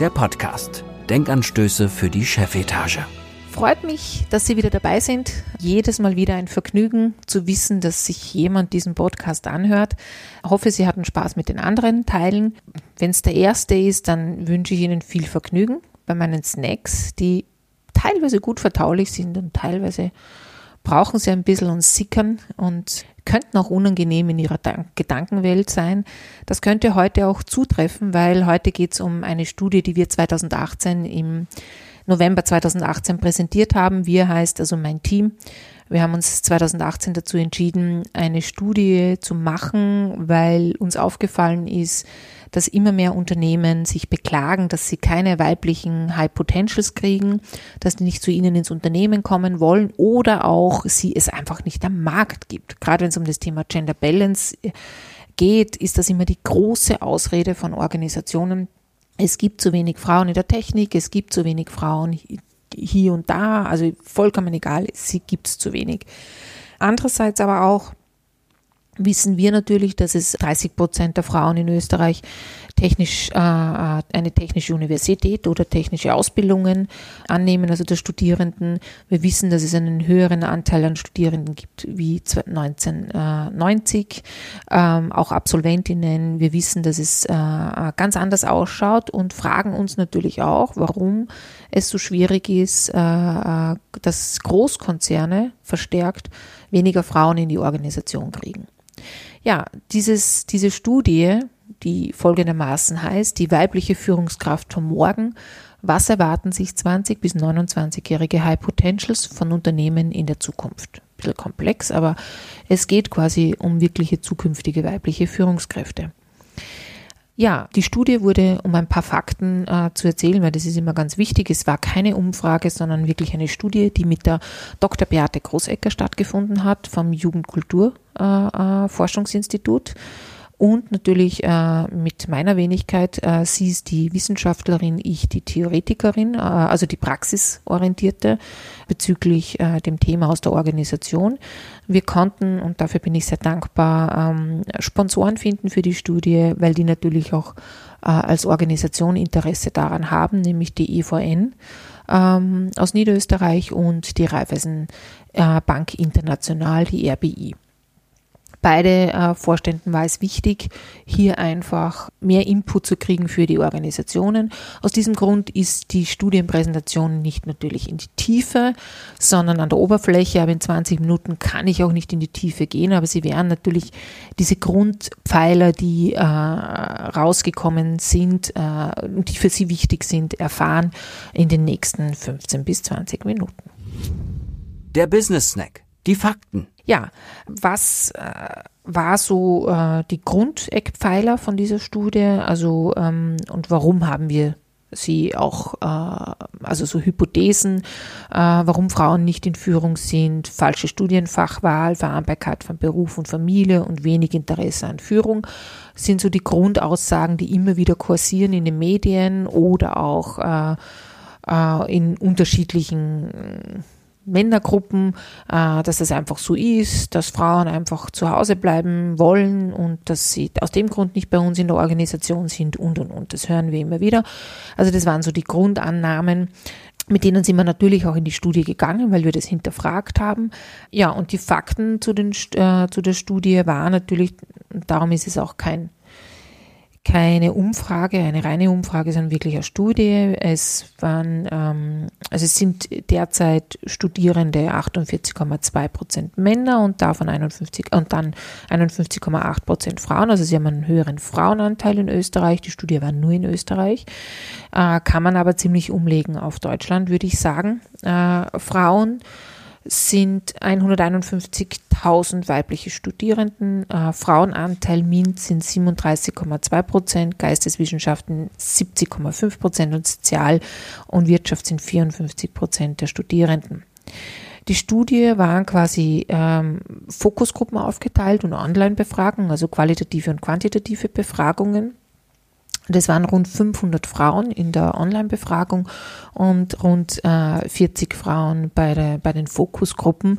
der Podcast. Denkanstöße für die Chefetage. Freut mich, dass Sie wieder dabei sind. Jedes Mal wieder ein Vergnügen zu wissen, dass sich jemand diesen Podcast anhört. Ich hoffe, Sie hatten Spaß mit den anderen Teilen. Wenn es der erste ist, dann wünsche ich Ihnen viel Vergnügen bei meinen Snacks, die teilweise gut verdaulich sind und teilweise brauchen sie ein bisschen und sickern und könnten auch unangenehm in ihrer Gedankenwelt sein. Das könnte heute auch zutreffen, weil heute geht es um eine Studie, die wir 2018 im November 2018 präsentiert haben. Wir heißt also mein Team. Wir haben uns 2018 dazu entschieden, eine Studie zu machen, weil uns aufgefallen ist, dass immer mehr Unternehmen sich beklagen, dass sie keine weiblichen High Potentials kriegen, dass die nicht zu ihnen ins Unternehmen kommen wollen oder auch sie es einfach nicht am Markt gibt. Gerade wenn es um das Thema Gender Balance geht, ist das immer die große Ausrede von Organisationen. Es gibt zu wenig Frauen in der Technik, es gibt zu wenig Frauen hier und da, also vollkommen egal, sie gibt es zu wenig. Andererseits aber auch, wissen wir natürlich, dass es 30 Prozent der Frauen in Österreich technisch äh, eine technische Universität oder technische Ausbildungen annehmen, also der Studierenden. Wir wissen, dass es einen höheren Anteil an Studierenden gibt wie 1990, ähm, auch Absolventinnen. Wir wissen, dass es äh, ganz anders ausschaut und fragen uns natürlich auch, warum es so schwierig ist, äh, äh dass Großkonzerne verstärkt weniger Frauen in die Organisation kriegen. Ja, dieses, diese Studie, die folgendermaßen heißt, die weibliche Führungskraft von morgen, was erwarten sich 20 bis 29-jährige High Potentials von Unternehmen in der Zukunft? Ein bisschen komplex, aber es geht quasi um wirkliche zukünftige weibliche Führungskräfte. Ja, die Studie wurde, um ein paar Fakten äh, zu erzählen, weil das ist immer ganz wichtig. Es war keine Umfrage, sondern wirklich eine Studie, die mit der Dr. Beate Großecker stattgefunden hat vom Jugendkulturforschungsinstitut. Äh, äh, und natürlich äh, mit meiner Wenigkeit. Äh, sie ist die Wissenschaftlerin, ich die Theoretikerin, äh, also die praxisorientierte bezüglich äh, dem Thema aus der Organisation. Wir konnten, und dafür bin ich sehr dankbar, ähm, Sponsoren finden für die Studie, weil die natürlich auch äh, als Organisation Interesse daran haben, nämlich die EVN ähm, aus Niederösterreich und die Raiffeisen äh, Bank International, die RBI beide äh, Vorständen war es wichtig, hier einfach mehr Input zu kriegen für die Organisationen. Aus diesem Grund ist die Studienpräsentation nicht natürlich in die Tiefe, sondern an der Oberfläche. Aber in 20 Minuten kann ich auch nicht in die Tiefe gehen, aber sie werden natürlich diese Grundpfeiler, die äh, rausgekommen sind äh, und die für sie wichtig sind, erfahren in den nächsten 15 bis 20 Minuten. Der Business Snack. Die Fakten. Ja, was äh, war so äh, die Grundeckpfeiler von dieser Studie? Also ähm, und warum haben wir sie auch, äh, also so Hypothesen, äh, warum Frauen nicht in Führung sind, falsche Studienfachwahl, Vereinbarkeit von Beruf und Familie und wenig Interesse an Führung, sind so die Grundaussagen, die immer wieder kursieren in den Medien oder auch äh, äh in unterschiedlichen Männergruppen, äh, dass es einfach so ist, dass Frauen einfach zu Hause bleiben wollen und dass sie aus dem Grund nicht bei uns in der Organisation sind und und und. Das hören wir immer wieder. Also das waren so die Grundannahmen. Mit denen sind wir natürlich auch in die Studie gegangen, weil wir das hinterfragt haben. Ja, und die Fakten zu, den, äh, zu der Studie waren natürlich, darum ist es auch kein keine Umfrage, eine reine Umfrage, sondern wirklich eine Studie. Es waren, ähm, also es sind derzeit Studierende 48,2 Prozent Männer und davon 51 und dann 51,8 Prozent Frauen. Also sie haben einen höheren Frauenanteil in Österreich. Die Studie war nur in Österreich, äh, kann man aber ziemlich umlegen auf Deutschland, würde ich sagen. Äh, Frauen sind 151.000 weibliche Studierenden, äh, Frauenanteil MINT sind 37,2 Prozent, Geisteswissenschaften 70,5 Prozent und Sozial- und Wirtschaft sind 54 Prozent der Studierenden. Die Studie waren quasi ähm, Fokusgruppen aufgeteilt und Online-Befragungen, also qualitative und quantitative Befragungen. Das waren rund 500 Frauen in der Online-Befragung und rund äh, 40 Frauen bei, der, bei den Fokusgruppen,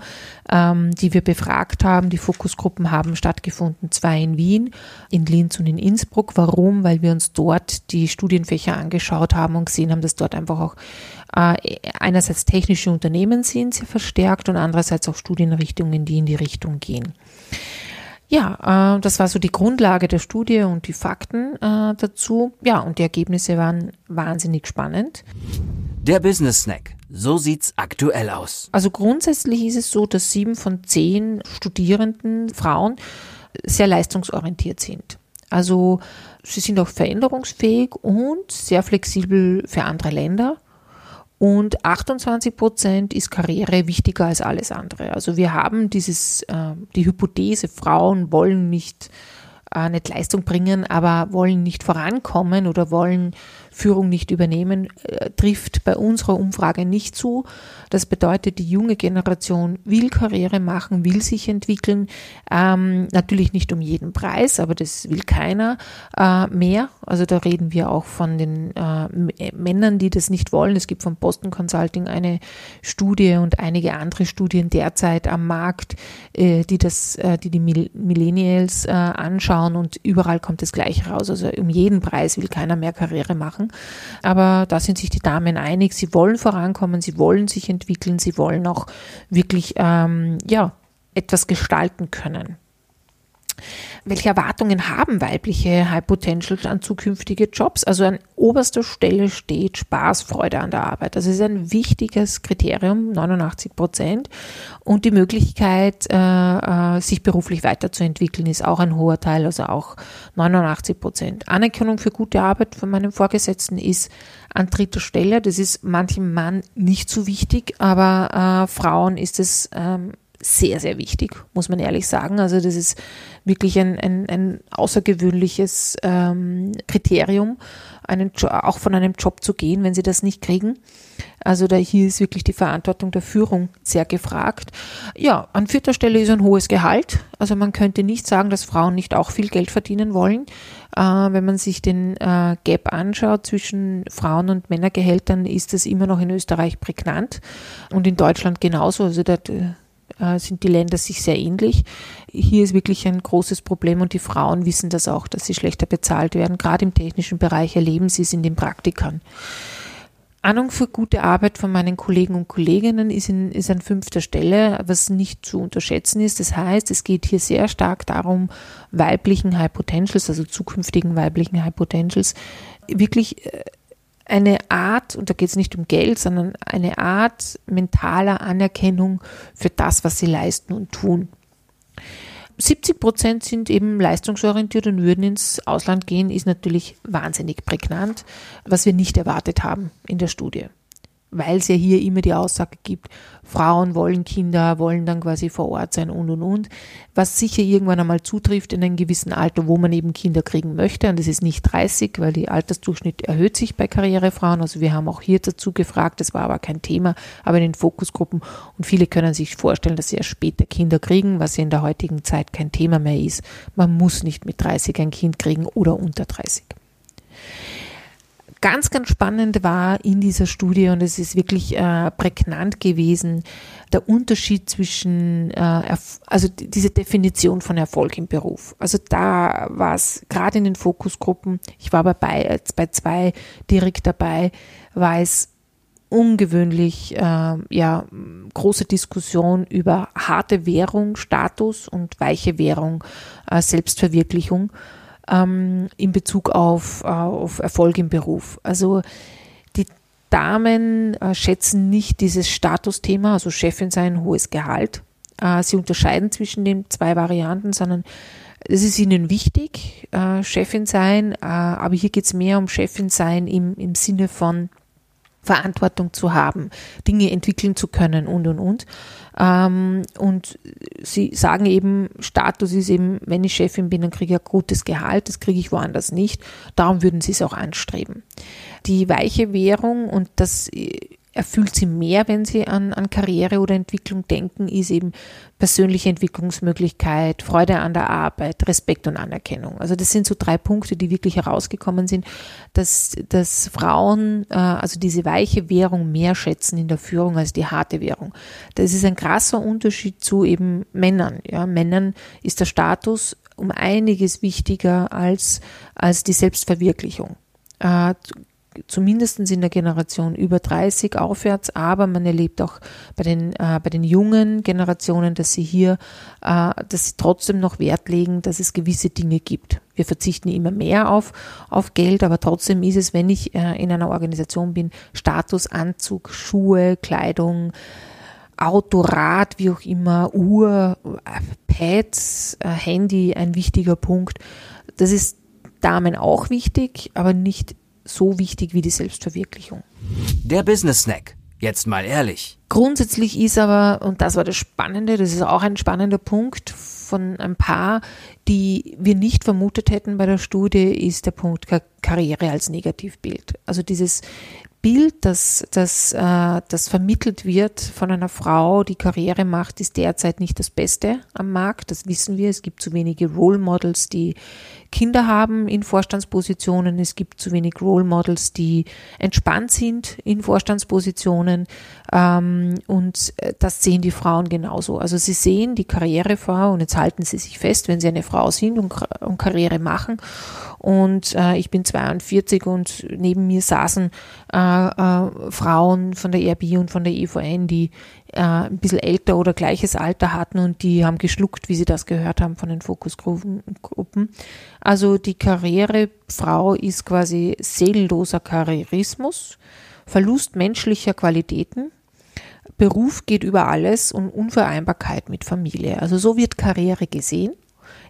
ähm, die wir befragt haben. Die Fokusgruppen haben stattgefunden, zwei in Wien, in Linz und in Innsbruck. Warum? Weil wir uns dort die Studienfächer angeschaut haben und gesehen haben, dass dort einfach auch äh, einerseits technische Unternehmen sind, sehr verstärkt und andererseits auch Studienrichtungen, die in die Richtung gehen. Ja, äh, das war so die Grundlage der Studie und die Fakten äh, dazu. Ja, und die Ergebnisse waren wahnsinnig spannend. Der Business Snack. So sieht's aktuell aus. Also grundsätzlich ist es so, dass sieben von zehn Studierenden Frauen sehr leistungsorientiert sind. Also sie sind auch veränderungsfähig und sehr flexibel für andere Länder. Und 28 Prozent ist Karriere wichtiger als alles andere. Also wir haben dieses, äh, die Hypothese, Frauen wollen nicht, äh, nicht Leistung bringen, aber wollen nicht vorankommen oder wollen Führung nicht übernehmen, äh, trifft bei unserer Umfrage nicht zu. Das bedeutet, die junge Generation will Karriere machen, will sich entwickeln. Ähm, natürlich nicht um jeden Preis, aber das will keiner äh, mehr. Also da reden wir auch von den äh, Männern, die das nicht wollen. Es gibt von Boston Consulting eine Studie und einige andere Studien derzeit am Markt, äh, die das, äh, die die Millennials äh, anschauen und überall kommt das gleich raus. Also um jeden Preis will keiner mehr Karriere machen machen. Aber da sind sich die Damen einig, sie wollen vorankommen, sie wollen sich entwickeln, sie wollen auch wirklich ähm, ja, etwas gestalten können welche Erwartungen haben weibliche High Potentials an zukünftige Jobs? Also an oberster Stelle steht Spaß, Freude an der Arbeit. Das ist ein wichtiges Kriterium, 89 Prozent. Und die Möglichkeit, äh, äh, sich beruflich weiterzuentwickeln, ist auch ein hoher Teil, also auch 89 Prozent. Anerkennung für gute Arbeit von meinem Vorgesetzten ist an dritter Stelle. Das ist manchem Mann nicht so wichtig, aber äh, Frauen ist es ähm, sehr, sehr wichtig, muss man ehrlich sagen. Also das ist wirklich ein, ein, ein außergewöhnliches ähm, Kriterium, einen auch von einem Job zu gehen, wenn sie das nicht kriegen. Also da hier ist wirklich die Verantwortung der Führung sehr gefragt. Ja, an vierter Stelle ist ein hohes Gehalt. Also man könnte nicht sagen, dass Frauen nicht auch viel Geld verdienen wollen. Äh, wenn man sich den äh, Gap anschaut zwischen Frauen- und Männergehältern, ist das immer noch in Österreich prägnant und in Deutschland genauso. Also da äh, sind die Länder sich sehr ähnlich. Hier ist wirklich ein großes Problem und die Frauen wissen das auch, dass sie schlechter bezahlt werden. Gerade im technischen Bereich erleben sie es in den Praktikern. Ahnung für gute Arbeit von meinen Kollegen und Kolleginnen ist, in, ist an fünfter Stelle, was nicht zu unterschätzen ist. Das heißt, es geht hier sehr stark darum, weiblichen High Potentials, also zukünftigen weiblichen High Potentials, wirklich äh, eine Art, und da geht es nicht um Geld, sondern eine Art mentaler Anerkennung für das, was sie leisten und tun. 70 Prozent sind eben leistungsorientiert und würden ins Ausland gehen, ist natürlich wahnsinnig prägnant, was wir nicht erwartet haben in der Studie weil es ja hier immer die Aussage gibt, Frauen wollen Kinder, wollen dann quasi vor Ort sein und und und, was sicher irgendwann einmal zutrifft in einem gewissen Alter, wo man eben Kinder kriegen möchte und das ist nicht 30, weil die Altersdurchschnitt erhöht sich bei Karrierefrauen, also wir haben auch hier dazu gefragt, das war aber kein Thema, aber in den Fokusgruppen. Und viele können sich vorstellen, dass sie erst später Kinder kriegen, was ja in der heutigen Zeit kein Thema mehr ist. Man muss nicht mit 30 ein Kind kriegen oder unter 30 ganz, ganz spannend war in dieser Studie und es ist wirklich äh, prägnant gewesen, der Unterschied zwischen, äh, also diese Definition von Erfolg im Beruf. Also da war es gerade in den Fokusgruppen, ich war bei, bei zwei direkt dabei, war es ungewöhnlich äh, ja, große Diskussion über harte Währung, Status und weiche Währung, äh, Selbstverwirklichung ähm, in Bezug auf, äh, auf Erfolg im Beruf. Also die Damen äh, schätzen nicht dieses Statusthema, also Chefin sein, hohes Gehalt. Äh, sie unterscheiden zwischen den zwei Varianten, sondern es ist ihnen wichtig, äh, Chefin sein, äh, aber hier geht es mehr um Chefin sein im, im Sinne von Verantwortung zu haben, Dinge entwickeln zu können und und und. Ähm, und sie sagen eben, Status ist eben, wenn ich Chefin bin, dann kriege ich ein gutes Gehalt, das kriege ich woanders nicht. Darum würden sie es auch anstreben. Die weiche Währung, und das erfüllt sie mehr, wenn sie an, an Karriere oder Entwicklung denken, ist eben persönliche Entwicklungsmöglichkeit, Freude an der Arbeit, Respekt und Anerkennung. Also das sind so drei Punkte, die wirklich herausgekommen sind, dass, dass Frauen äh, also diese weiche Währung mehr schätzen in der Führung als die harte Währung. Das ist ein krasser Unterschied zu eben Männern. Ja, Männern ist der Status um einiges wichtiger als, als die Selbstverwirklichung. Äh, zumindest in der Generation über 30 aufwärts, aber man erlebt auch bei den, äh, bei den jungen Generationen, dass sie hier, äh, dass sie trotzdem noch Wert legen, dass es gewisse Dinge gibt. Wir verzichten immer mehr auf, auf Geld, aber trotzdem ist es, wenn ich äh, in einer Organisation bin, Status, Anzug, Schuhe, Kleidung, Auto, Rad, wie auch immer, Uhr, Pads, äh, Handy ein wichtiger Punkt. Das ist Damen auch wichtig, aber nicht so wichtig wie die Selbstverwirklichung. Der Business Snack. Jetzt mal ehrlich. Grundsätzlich ist aber, und das war das Spannende, das ist auch ein spannender Punkt von ein paar, die wir nicht vermutet hätten bei der Studie, ist der Punkt Karriere als Negativbild. Also dieses Bild, das, das, äh, das vermittelt wird von einer Frau, die Karriere macht, ist derzeit nicht das Beste am Markt. Das wissen wir. Es gibt zu wenige Role Models, die Kinder haben in Vorstandspositionen. Es gibt zu wenig Role Models, die entspannt sind in Vorstandspositionen. Ähm, und äh, das sehen die Frauen genauso. Also sie sehen die Karrierefrau und jetzt halten sie sich fest, wenn sie eine Frau sind und, und Karriere machen und äh, ich bin 42 und neben mir saßen äh, äh, Frauen von der ERB und von der EVN, die äh, ein bisschen älter oder gleiches Alter hatten und die haben geschluckt, wie sie das gehört haben von den Fokusgruppen. Also die Karrierefrau ist quasi seelenloser Karrierismus, Verlust menschlicher Qualitäten, Beruf geht über alles und Unvereinbarkeit mit Familie. Also so wird Karriere gesehen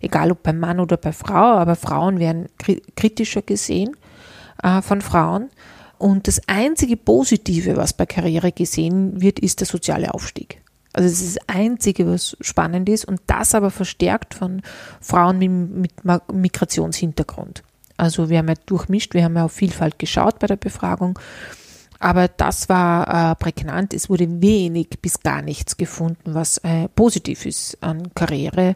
egal ob beim Mann oder bei Frau, aber Frauen werden kritischer gesehen äh, von Frauen. Und das einzige Positive, was bei Karriere gesehen wird, ist der soziale Aufstieg. Also das ist das Einzige, was spannend ist und das aber verstärkt von Frauen mit, mit Migrationshintergrund. Also wir haben ja durchmischt, wir haben ja auf Vielfalt geschaut bei der Befragung, aber das war äh, prägnant. Es wurde wenig bis gar nichts gefunden, was äh, positiv ist an Karriere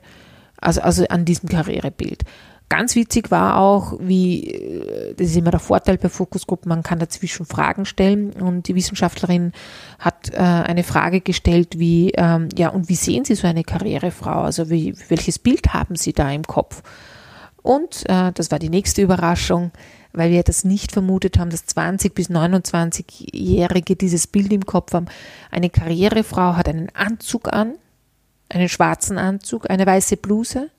also, also an diesem Karrierebild. Ganz witzig war auch, wie, äh, das ist immer der Vorteil bei Fokusgruppen, man kann dazwischen Fragen stellen und die Wissenschaftlerin hat äh, eine Frage gestellt wie, ähm, ja, und wie sehen Sie so eine Karrierefrau? Also wie, welches Bild haben Sie da im Kopf? Und äh, das war die nächste Überraschung, weil wir das nicht vermutet haben, dass 20 bis 29-Jährige dieses Bild im Kopf haben. Eine Karrierefrau hat einen Anzug an, einen schwarzen Anzug, eine weiße Bluse,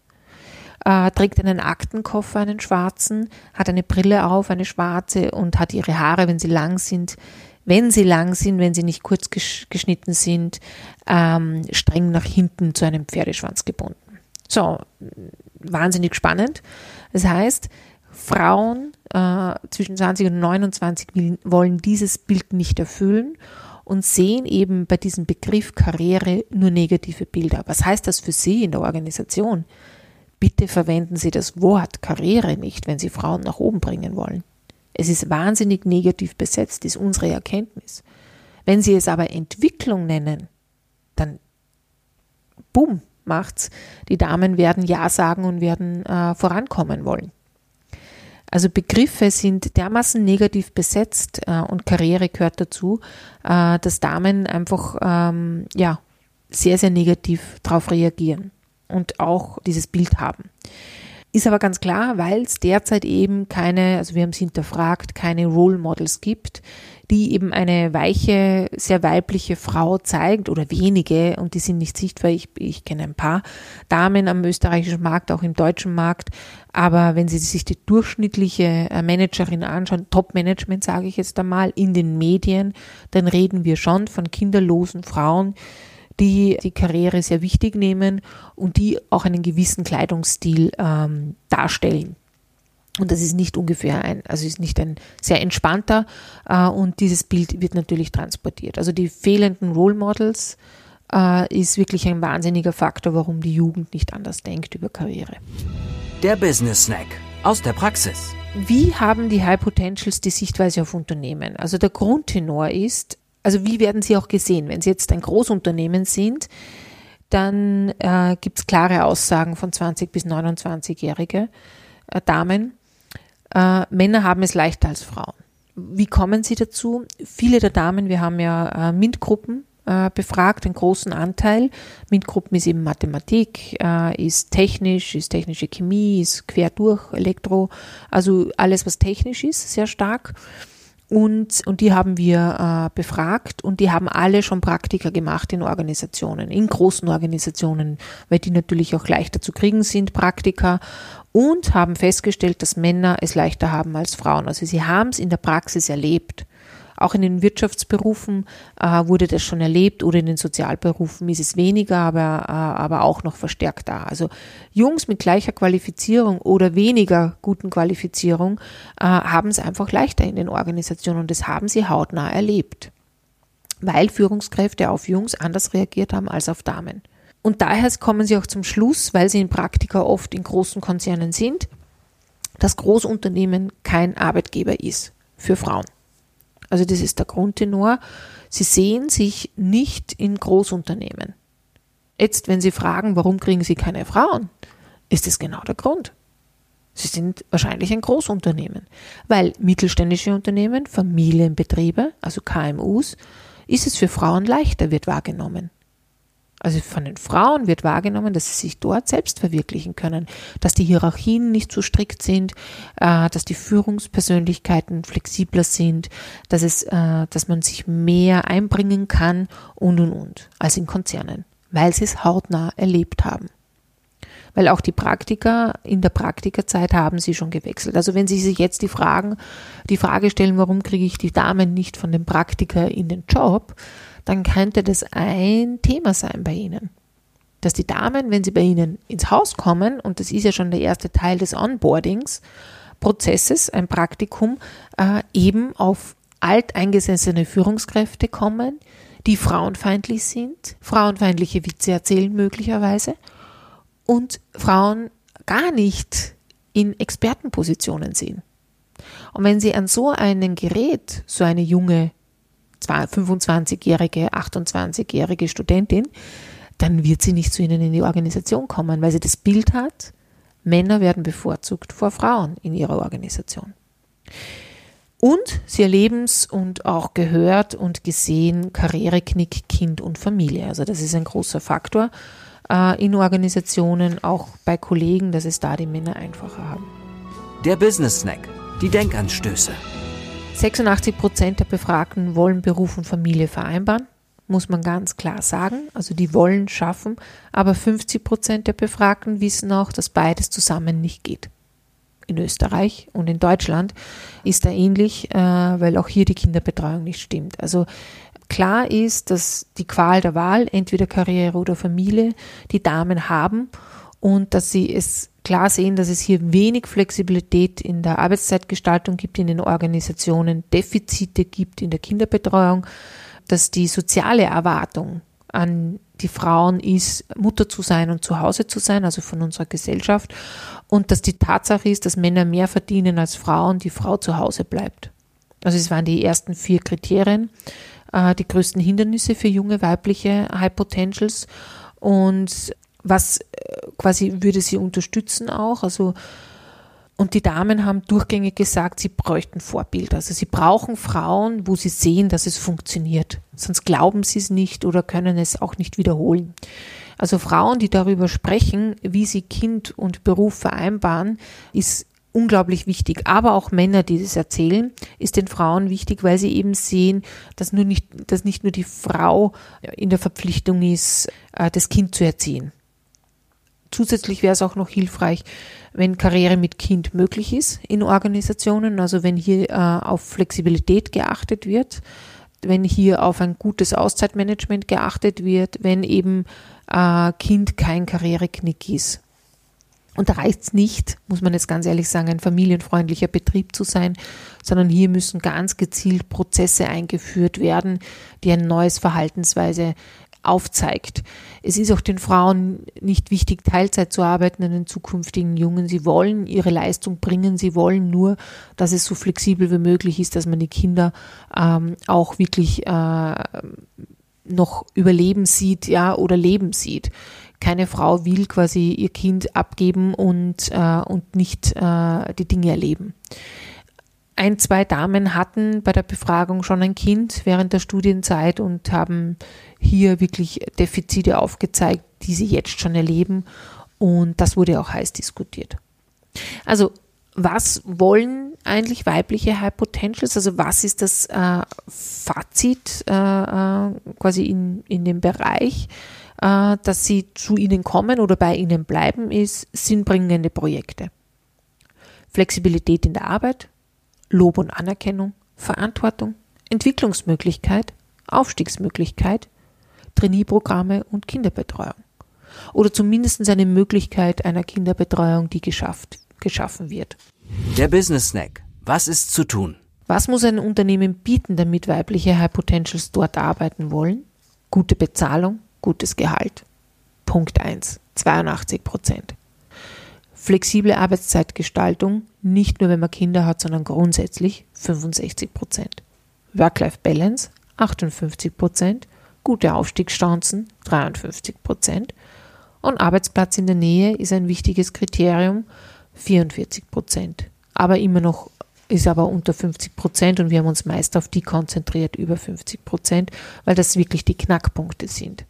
äh, trägt einen Aktenkoffer, einen schwarzen, hat eine Brille auf, eine schwarze und hat ihre Haare, wenn sie lang sind, wenn sie lang sind, wenn sie nicht kurz geschnitten sind, ähm, streng nach hinten zu einem Pferdeschwanz gebunden. So, wahnsinnig spannend. Das heißt, Frauen äh, zwischen 20 und 29 wollen dieses Bild nicht erfüllen und sehen eben bei diesem Begriff Karriere nur negative Bilder. Was heißt das für Sie in der Organisation? Bitte verwenden Sie das Wort Karriere nicht, wenn Sie Frauen nach oben bringen wollen. Es ist wahnsinnig negativ besetzt, ist unsere Erkenntnis. Wenn Sie es aber Entwicklung nennen, dann bumm, macht's. Die Damen werden Ja sagen und werden äh, vorankommen wollen. Also Begriffe sind dermaßen negativ besetzt äh, und Karriere gehört dazu, äh, dass Damen einfach ähm, ja, sehr, sehr negativ darauf reagieren und auch dieses Bild haben. Ist aber ganz klar, weil es derzeit eben keine, also wir haben es hinterfragt, keine Role Models gibt, die eben eine weiche, sehr weibliche Frau zeigt oder wenige und die sind nicht sichtbar. Ich, ich kenne ein paar Damen am österreichischen Markt, auch im deutschen Markt. Aber wenn Sie sich die durchschnittliche äh, Managerin anschauen, Top-Management sage ich jetzt einmal, in den Medien, dann reden wir schon von kinderlosen Frauen, die die Karriere sehr wichtig nehmen und die auch einen gewissen Kleidungsstil ähm, darstellen. Und das ist nicht ungefähr ein, also ist nicht ein sehr entspannter äh, und dieses Bild wird natürlich transportiert. Also die fehlenden Role Models äh, ist wirklich ein wahnsinniger Faktor, warum die Jugend nicht anders denkt über Karriere. Der Business Snack aus der Praxis. Wie haben die High Potentials die Sichtweise auf Unternehmen? Also der Grundtenor ist, also wie werden sie auch gesehen? Wenn sie jetzt ein Großunternehmen sind, dann äh, gibt es klare Aussagen von 20 bis 29-jährige äh, Damen. Äh, Männer haben es leichter als Frauen. Wie kommen sie dazu? Viele der Damen, wir haben ja äh, MINT-Gruppen äh, befragt, einen großen Anteil. MINT-Gruppen ist eben Mathematik, äh, ist technisch, ist technische Chemie, ist quer durch, Elektro, also alles, was technisch ist, sehr stark. Und, und die haben wir äh, befragt und die haben alle schon Praktika gemacht in Organisationen, in großen Organisationen, weil die natürlich auch leichter zu kriegen sind, Praktika, und haben festgestellt, dass Männer es leichter haben als Frauen. Also sie haben es in der Praxis erlebt. Auch in den Wirtschaftsberufen äh, wurde das schon erlebt oder in den Sozialberufen ist es weniger, aber, äh, aber auch noch verstärkt da. Also Jungs mit gleicher Qualifizierung oder weniger guten Qualifizierung äh, haben es einfach leichter in den Organisationen und das haben sie hautnah erlebt, weil Führungskräfte auf Jungs anders reagiert haben als auf Damen. Und daher kommen sie auch zum Schluss, weil sie in Praktika oft in großen Konzernen sind, dass Großunternehmen kein Arbeitgeber ist für Frauen. Also das ist der Grundtenor. Sie sehen sich nicht in Großunternehmen. Jetzt, wenn Sie fragen, warum kriegen Sie keine Frauen, ist das genau der Grund. Sie sind wahrscheinlich ein Großunternehmen, weil mittelständische Unternehmen, Familienbetriebe, also KMUs, ist es für Frauen leichter, wird wahrgenommen. Also von den Frauen wird wahrgenommen, dass sie sich dort selbst verwirklichen können, dass die Hierarchien nicht so strikt sind, äh, dass die Führungspersönlichkeiten flexibler sind, dass es, äh, dass man sich mehr einbringen kann und und und als in Konzernen, weil sie es hautnah erlebt haben. Weil auch die Praktiker in der Praktikerzeit haben sie schon gewechselt. Also wenn Sie sich jetzt die Fragen, die Frage stellen, warum kriege ich die Damen nicht von dem Praktiker in den Job, dann könnte das ein Thema sein bei Ihnen. Dass die Damen, wenn sie bei Ihnen ins Haus kommen, und das ist ja schon der erste Teil des Onboardings, Prozesses, ein Praktikum, äh, eben auf alteingesessene Führungskräfte kommen, die frauenfeindlich sind, frauenfeindliche Witze erzählen möglicherweise und Frauen gar nicht in Expertenpositionen sehen. Und wenn Sie an so einem Gerät so eine junge 25-jährige, 28-jährige Studentin, dann wird sie nicht zu Ihnen in die Organisation kommen, weil sie das Bild hat, Männer werden bevorzugt vor Frauen in ihrer Organisation. Und sie erleben es und auch gehört und gesehen Karriereknick, Kind und Familie. Also das ist ein großer Faktor äh, in Organisationen, auch bei Kollegen, dass es da die Männer einfacher haben. Der Business Snack, die Denkanstöße. 86 Prozent der Befragten wollen Beruf und Familie vereinbaren, muss man ganz klar sagen. Also die wollen schaffen, aber 50 Prozent der Befragten wissen auch, dass beides zusammen nicht geht. In Österreich und in Deutschland ist da ähnlich, äh, weil auch hier die Kinderbetreuung nicht stimmt. Also klar ist, dass die Qual der Wahl, entweder Karriere oder Familie, die Damen haben und dass sie es klar sehen, dass es hier wenig Flexibilität in der Arbeitszeitgestaltung gibt in den Organisationen, Defizite gibt in der Kinderbetreuung, dass die soziale Erwartung an die Frauen ist, Mutter zu sein und zu Hause zu sein, also von unserer Gesellschaft, und dass die Tatsache ist, dass Männer mehr verdienen als Frauen, die Frau zu Hause bleibt. Also es waren die ersten vier Kriterien, äh, die größten Hindernisse für junge weibliche High Potentials. Und was äh, quasi würde sie unterstützen auch. Also und die Damen haben durchgängig gesagt, sie bräuchten Vorbilder. Also sie brauchen Frauen, wo sie sehen, dass es funktioniert. Sonst glauben sie es nicht oder können es auch nicht wiederholen. Also Frauen, die darüber sprechen, wie sie Kind und Beruf vereinbaren, ist unglaublich wichtig. Aber auch Männer, die das erzählen, ist den Frauen wichtig, weil sie eben sehen, dass nur nicht, dass nicht nur die Frau in der Verpflichtung ist, äh, das Kind zu erziehen. Zusätzlich wäre es auch noch hilfreich, wenn Karriere mit Kind möglich ist in Organisationen, also wenn hier äh, auf Flexibilität geachtet wird, wenn hier auf ein gutes Auszeitmanagement geachtet wird, wenn eben äh, Kind kein Karriereknick ist. Und da reicht es nicht, muss man jetzt ganz ehrlich sagen, ein familienfreundlicher Betrieb zu sein, sondern hier müssen ganz gezielt Prozesse eingeführt werden, die ein neues Verhaltensweise aufzeigt. Es ist auch den Frauen nicht wichtig, Teilzeit zu arbeiten an den zukünftigen Jungen. Sie wollen ihre Leistung bringen. Sie wollen nur, dass es so flexibel wie möglich ist, dass man die Kinder ähm, auch wirklich äh, noch überleben sieht, ja, oder leben sieht. Keine Frau will quasi ihr Kind abgeben und, äh, und nicht äh, die Dinge erleben. Ein, zwei Damen hatten bei der Befragung schon ein Kind während der Studienzeit und haben hier wirklich Defizite aufgezeigt, die sie jetzt schon erleben. Und das wurde auch heiß diskutiert. Also was wollen eigentlich weibliche High Potentials? Also was ist das äh, Fazit äh, äh, quasi in, in dem Bereich, äh, dass sie zu ihnen kommen oder bei ihnen bleiben, ist sinnbringende Projekte. Flexibilität in der Arbeit, Lob und Anerkennung, Verantwortung, Entwicklungsmöglichkeit, Aufstiegsmöglichkeit, Trainierprogramme und Kinderbetreuung. Oder zumindest eine Möglichkeit einer Kinderbetreuung, die geschafft, geschaffen wird. Der Business Snack. Was ist zu tun? Was muss ein Unternehmen bieten, damit weibliche High Potentials dort arbeiten wollen? Gute Bezahlung, gutes Gehalt. Punkt 1, 82 Prozent. Flexible Arbeitszeitgestaltung, nicht nur wenn man Kinder hat, sondern grundsätzlich 65 Prozent. Work-Life-Balance, 58 Prozent gute Aufstiegschancen 53 Prozent und Arbeitsplatz in der Nähe ist ein wichtiges Kriterium 44 Prozent. Aber immer noch ist aber unter 50 Prozent und wir haben uns meist auf die konzentriert über 50 Prozent, weil das wirklich die Knackpunkte sind.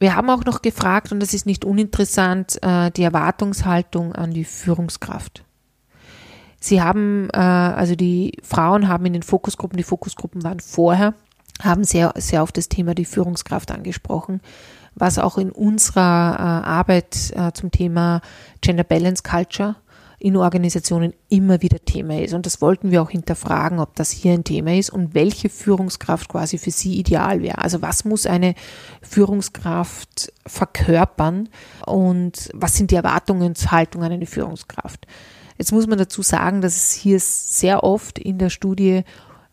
Wir haben auch noch gefragt, und das ist nicht uninteressant, äh, die Erwartungshaltung an die Führungskraft. Sie haben, äh, also die Frauen haben in den Fokusgruppen, die Fokusgruppen waren vorher, haben sehr, sehr auf das Thema die Führungskraft angesprochen, was auch in unserer äh, Arbeit äh, zum Thema Gender Balance Culture in Organisationen immer wieder Thema ist. Und das wollten wir auch hinterfragen, ob das hier ein Thema ist und welche Führungskraft quasi für Sie ideal wäre. Also was muss eine Führungskraft verkörpern und was sind die Erwartungshaltungen an eine Führungskraft? Jetzt muss man dazu sagen, dass es hier sehr oft in der Studie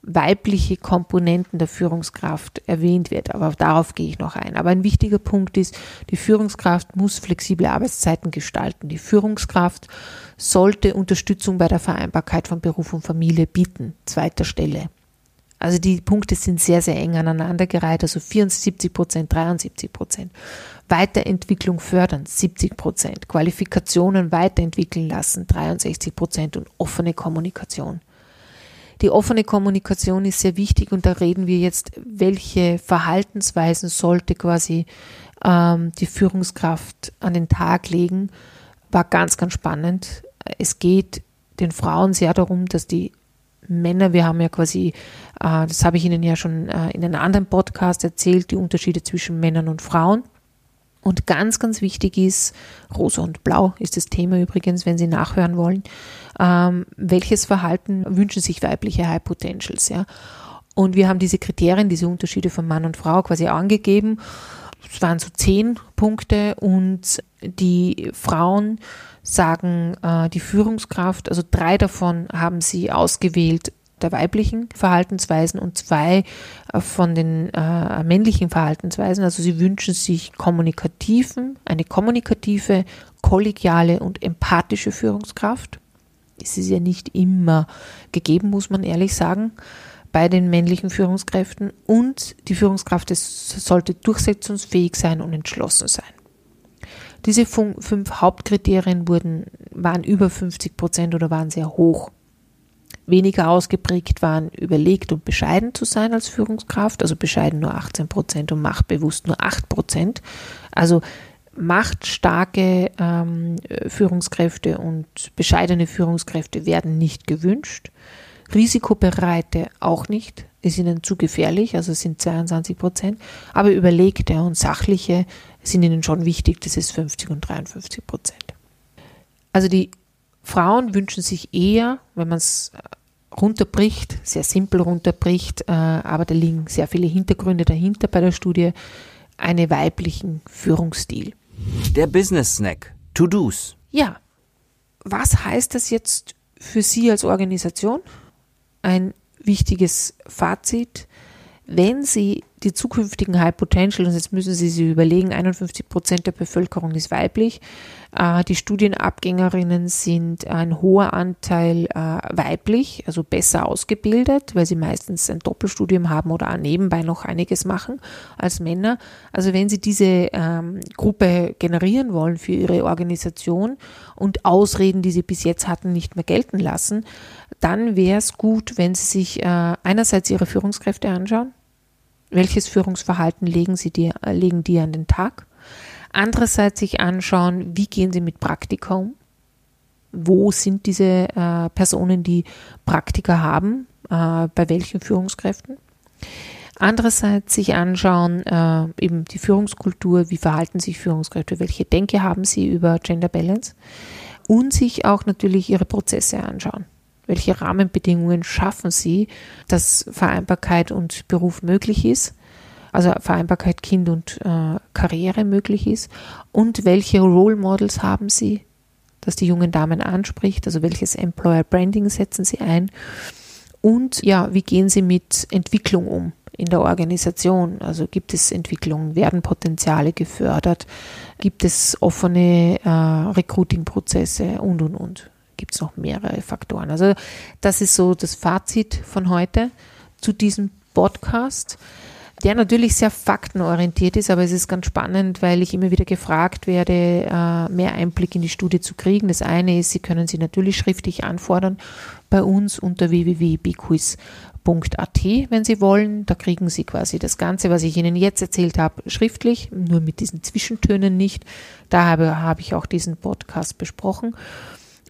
weibliche Komponenten der Führungskraft erwähnt wird, aber darauf gehe ich noch ein. Aber ein wichtiger Punkt ist, die Führungskraft muss flexible Arbeitszeiten gestalten. Die Führungskraft sollte Unterstützung bei der Vereinbarkeit von Beruf und Familie bieten. Zweiter Stelle. Also die Punkte sind sehr, sehr eng aneinandergereiht, also 74 Prozent, 73 Prozent. Weiterentwicklung fördern, 70 Prozent. Qualifikationen weiterentwickeln lassen, 63 Prozent und offene Kommunikation. Die offene Kommunikation ist sehr wichtig und da reden wir jetzt, welche Verhaltensweisen sollte quasi ähm, die Führungskraft an den Tag legen, war ganz, ganz spannend. Es geht den Frauen sehr darum, dass die Männer, wir haben ja quasi, äh, das habe ich Ihnen ja schon äh, in einem anderen Podcast erzählt, die Unterschiede zwischen Männern und Frauen. Und ganz, ganz wichtig ist, rosa und blau ist das Thema übrigens, wenn Sie nachhören wollen, ähm, welches Verhalten wünschen sich weibliche High Potentials, ja. Und wir haben diese Kriterien, diese Unterschiede von Mann und Frau quasi angegeben. Es waren so zehn Punkte und die Frauen sagen äh, die Führungskraft, also drei davon haben sie ausgewählt der weiblichen Verhaltensweisen und zwei äh, von den äh, männlichen Verhaltensweisen. Also sie wünschen sich kommunikativen, eine kommunikative, kollegiale und empathische Führungskraft. Es ist ja nicht immer gegeben, muss man ehrlich sagen, bei den männlichen Führungskräften. Und die Führungskraft sollte durchsetzungsfähig sein und entschlossen sein. Diese fünf Hauptkriterien wurden, waren über 50 Prozent oder waren sehr hoch weniger ausgeprägt waren, überlegt und bescheiden zu sein als Führungskraft, also bescheiden nur 18 Prozent und machtbewusst nur 8 Prozent. Also machtstarke ähm, Führungskräfte und bescheidene Führungskräfte werden nicht gewünscht. Risikobereite auch nicht, ist ihnen zu gefährlich, also sind 22 Prozent. Aber überlegte und sachliche sind ihnen schon wichtig, das ist 50 und 53 Prozent. Also die Frauen wünschen sich eher, wenn man es äh, runterbricht, sehr simpel runterbricht, äh, aber da liegen sehr viele Hintergründe dahinter bei der Studie, einen weiblichen Führungsstil. Der Business Snack. To-Dos. Ja, was heißt das jetzt für Sie als Organisation? Ein wichtiges Fazit. Wenn Sie die zukünftigen High Potential, und jetzt müssen Sie sich überlegen, 51 Prozent der Bevölkerung ist weiblich, äh, die Studienabgängerinnen sind ein hoher Anteil äh, weiblich, also besser ausgebildet, weil sie meistens ein Doppelstudium haben oder nebenbei noch einiges machen als Männer. Also wenn Sie diese ähm, Gruppe generieren wollen für Ihre Organisation und Ausreden, die Sie bis jetzt hatten, nicht mehr gelten lassen, dann wäre es gut, wenn Sie sich äh, einerseits Ihre Führungskräfte anschauen. Welches Führungsverhalten legen, Sie dir, äh, legen die an den Tag? Andererseits sich anschauen, wie gehen sie mit Praktika um? Wo sind diese äh, Personen, die Praktika haben? Äh, bei welchen Führungskräften? Andererseits sich anschauen, äh, eben die Führungskultur, wie verhalten sich Führungskräfte, welche Denke haben sie über Gender Balance und sich auch natürlich ihre Prozesse anschauen. Welche Rahmenbedingungen schaffen sie, dass Vereinbarkeit und Beruf möglich ist? also Vereinbarkeit Kind und äh, Karriere möglich ist und welche Role Models haben Sie, dass die jungen Damen anspricht, also welches Employer Branding setzen Sie ein und ja, wie gehen Sie mit Entwicklung um in der Organisation? Also gibt es Entwicklung, werden Potenziale gefördert, gibt es offene äh, Recruiting-Prozesse und und und. Gibt es noch mehrere Faktoren. Also das ist so das Fazit von heute zu diesem Podcast der natürlich sehr faktenorientiert ist, aber es ist ganz spannend, weil ich immer wieder gefragt werde, äh, mehr Einblick in die Studie zu kriegen. Das eine ist, Sie können sie natürlich schriftlich anfordern bei uns unter www.bquiz.at, wenn Sie wollen. Da kriegen Sie quasi das Ganze, was ich Ihnen jetzt erzählt habe, schriftlich, nur mit diesen Zwischentönen nicht. Da habe, habe ich auch diesen Podcast besprochen.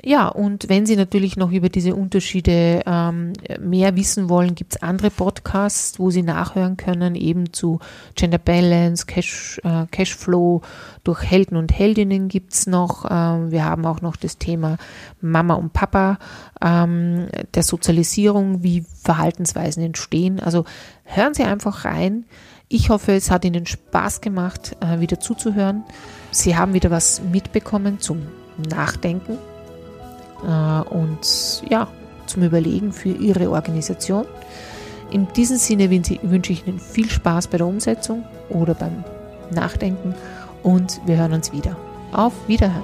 Ja, und wenn Sie natürlich noch über diese Unterschiede ähm, mehr wissen wollen, gibt es andere Podcasts, wo Sie nachhören können, eben zu Gender Balance, Cash, äh, Cashflow, durch Helden und Heldinnen gibt es noch. Ähm, wir haben auch noch das Thema Mama und Papa, ähm, der Sozialisierung, wie Verhaltensweisen entstehen. Also hören Sie einfach rein. Ich hoffe, es hat Ihnen Spaß gemacht, äh, wieder zuzuhören. Sie haben wieder was mitbekommen zum Nachdenken und ja, zum Überlegen für Ihre Organisation. In diesem Sinne wünsche ich Ihnen viel Spaß bei der Umsetzung oder beim Nachdenken und wir hören uns wieder. Auf Wiederhören.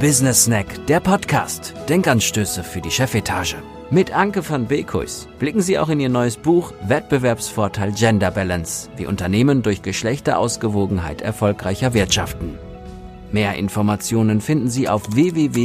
Business Snack, der Podcast. Denkanstöße für die Chefetage. Mit Anke van Beekhuis blicken Sie auch in Ihr neues Buch Wettbewerbsvorteil Gender Balance, wie Unternehmen durch Geschlechterausgewogenheit erfolgreicher wirtschaften. Mehr Informationen finden Sie auf www.bkuis.at.